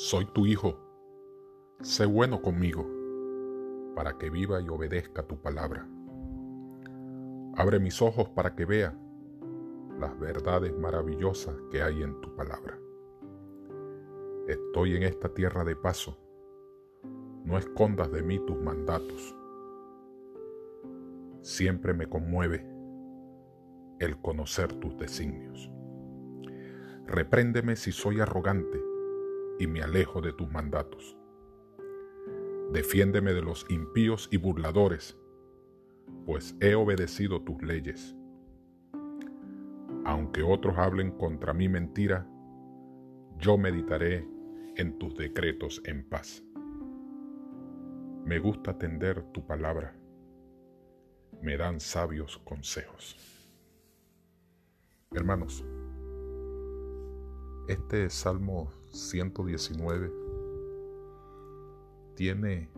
Soy tu hijo. Sé bueno conmigo, para que viva y obedezca tu palabra. Abre mis ojos para que vea las verdades maravillosas que hay en tu palabra. Estoy en esta tierra de paso. No escondas de mí tus mandatos. Siempre me conmueve el conocer tus designios. Repréndeme si soy arrogante y me alejo de tus mandatos. Defiéndeme de los impíos y burladores, pues he obedecido tus leyes. Aunque otros hablen contra mí mentira, yo meditaré en tus decretos en paz. Me gusta atender tu palabra. Me dan sabios consejos. Hermanos, este Salmo 119 tiene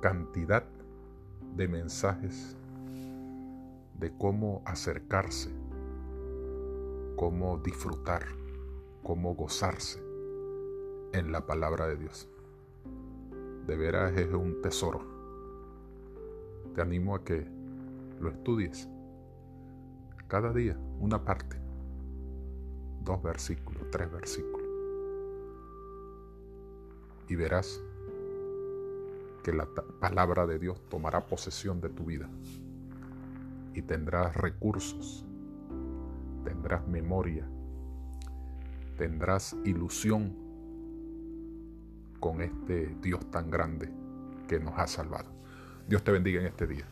cantidad de mensajes de cómo acercarse, cómo disfrutar, cómo gozarse en la palabra de Dios. De veras es un tesoro. Te animo a que lo estudies cada día, una parte dos versículos, tres versículos. Y verás que la palabra de Dios tomará posesión de tu vida y tendrás recursos, tendrás memoria, tendrás ilusión con este Dios tan grande que nos ha salvado. Dios te bendiga en este día.